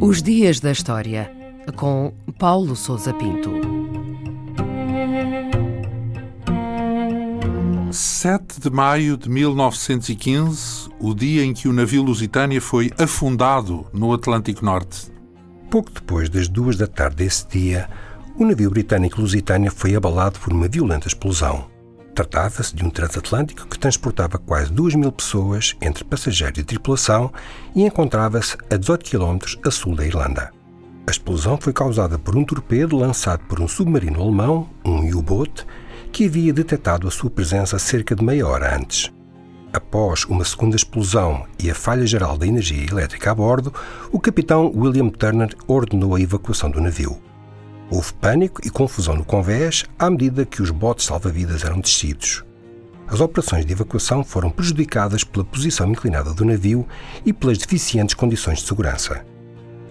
Os Dias da História, com Paulo Souza Pinto. 7 de maio de 1915, o dia em que o navio Lusitânia foi afundado no Atlântico Norte. Pouco depois das duas da tarde desse dia, o navio britânico Lusitânia foi abalado por uma violenta explosão. Tratava-se de um transatlântico que transportava quase 2 mil pessoas entre passageiros e tripulação e encontrava-se a 18 km a sul da Irlanda. A explosão foi causada por um torpedo lançado por um submarino alemão, um U-boat, que havia detectado a sua presença cerca de meia hora antes. Após uma segunda explosão e a falha geral da energia elétrica a bordo, o capitão William Turner ordenou a evacuação do navio. Houve pânico e confusão no convés à medida que os botes salva-vidas eram descidos. As operações de evacuação foram prejudicadas pela posição inclinada do navio e pelas deficientes condições de segurança.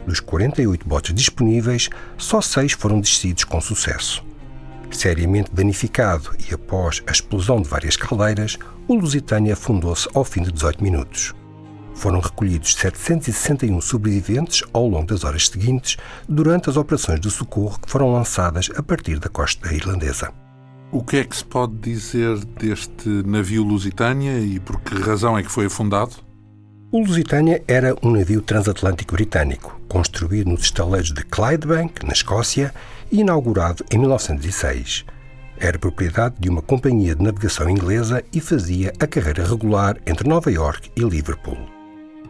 Dos 48 botes disponíveis, só seis foram descidos com sucesso. Seriamente danificado e após a explosão de várias caldeiras, o Lusitânia afundou-se ao fim de 18 minutos. Foram recolhidos 761 sobreviventes ao longo das horas seguintes, durante as operações de socorro que foram lançadas a partir da costa irlandesa. O que é que se pode dizer deste navio Lusitânia e por que razão é que foi afundado? O Lusitânia era um navio transatlântico britânico, construído nos estaleiros de Clydebank, na Escócia, e inaugurado em 1906. Era propriedade de uma companhia de navegação inglesa e fazia a carreira regular entre Nova York e Liverpool.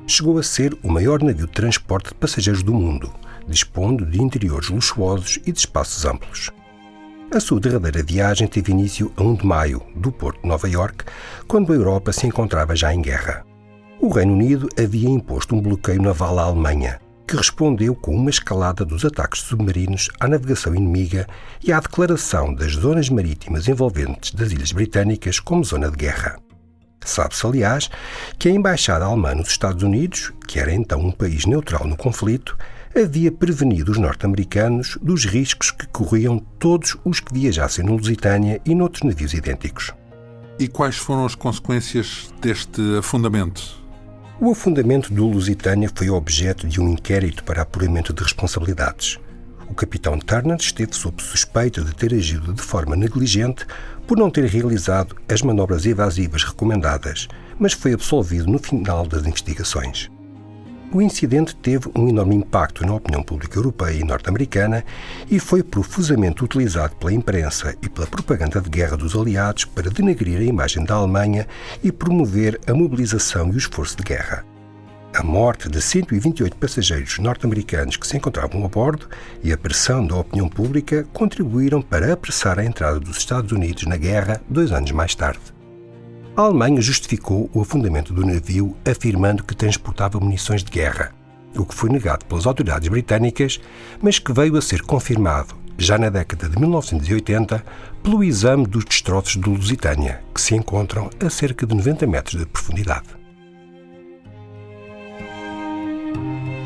Chegou a ser o maior navio de transporte de passageiros do mundo, dispondo de interiores luxuosos e de espaços amplos. A sua derradeira viagem teve início a 1 de maio, do porto de Nova York, quando a Europa se encontrava já em guerra. O Reino Unido havia imposto um bloqueio naval à Alemanha, que respondeu com uma escalada dos ataques submarinos à navegação inimiga e à declaração das zonas marítimas envolventes das Ilhas Britânicas como zona de guerra. Sabe-se, aliás, que a Embaixada Alemã nos Estados Unidos, que era então um país neutral no conflito, havia prevenido os norte-americanos dos riscos que corriam todos os que viajassem no Lusitânia e noutros navios idênticos. E quais foram as consequências deste afundamento? O afundamento do Lusitânia foi objeto de um inquérito para apuramento de responsabilidades. O capitão Turner esteve sob suspeita de ter agido de forma negligente por não ter realizado as manobras evasivas recomendadas, mas foi absolvido no final das investigações. O incidente teve um enorme impacto na opinião pública europeia e norte-americana e foi profusamente utilizado pela imprensa e pela propaganda de guerra dos aliados para denegrir a imagem da Alemanha e promover a mobilização e o esforço de guerra. A morte de 128 passageiros norte-americanos que se encontravam a bordo e a pressão da opinião pública contribuíram para apressar a entrada dos Estados Unidos na guerra dois anos mais tarde. A Alemanha justificou o afundamento do navio afirmando que transportava munições de guerra, o que foi negado pelas autoridades britânicas, mas que veio a ser confirmado, já na década de 1980, pelo exame dos destroços do Lusitânia, que se encontram a cerca de 90 metros de profundidade. thank you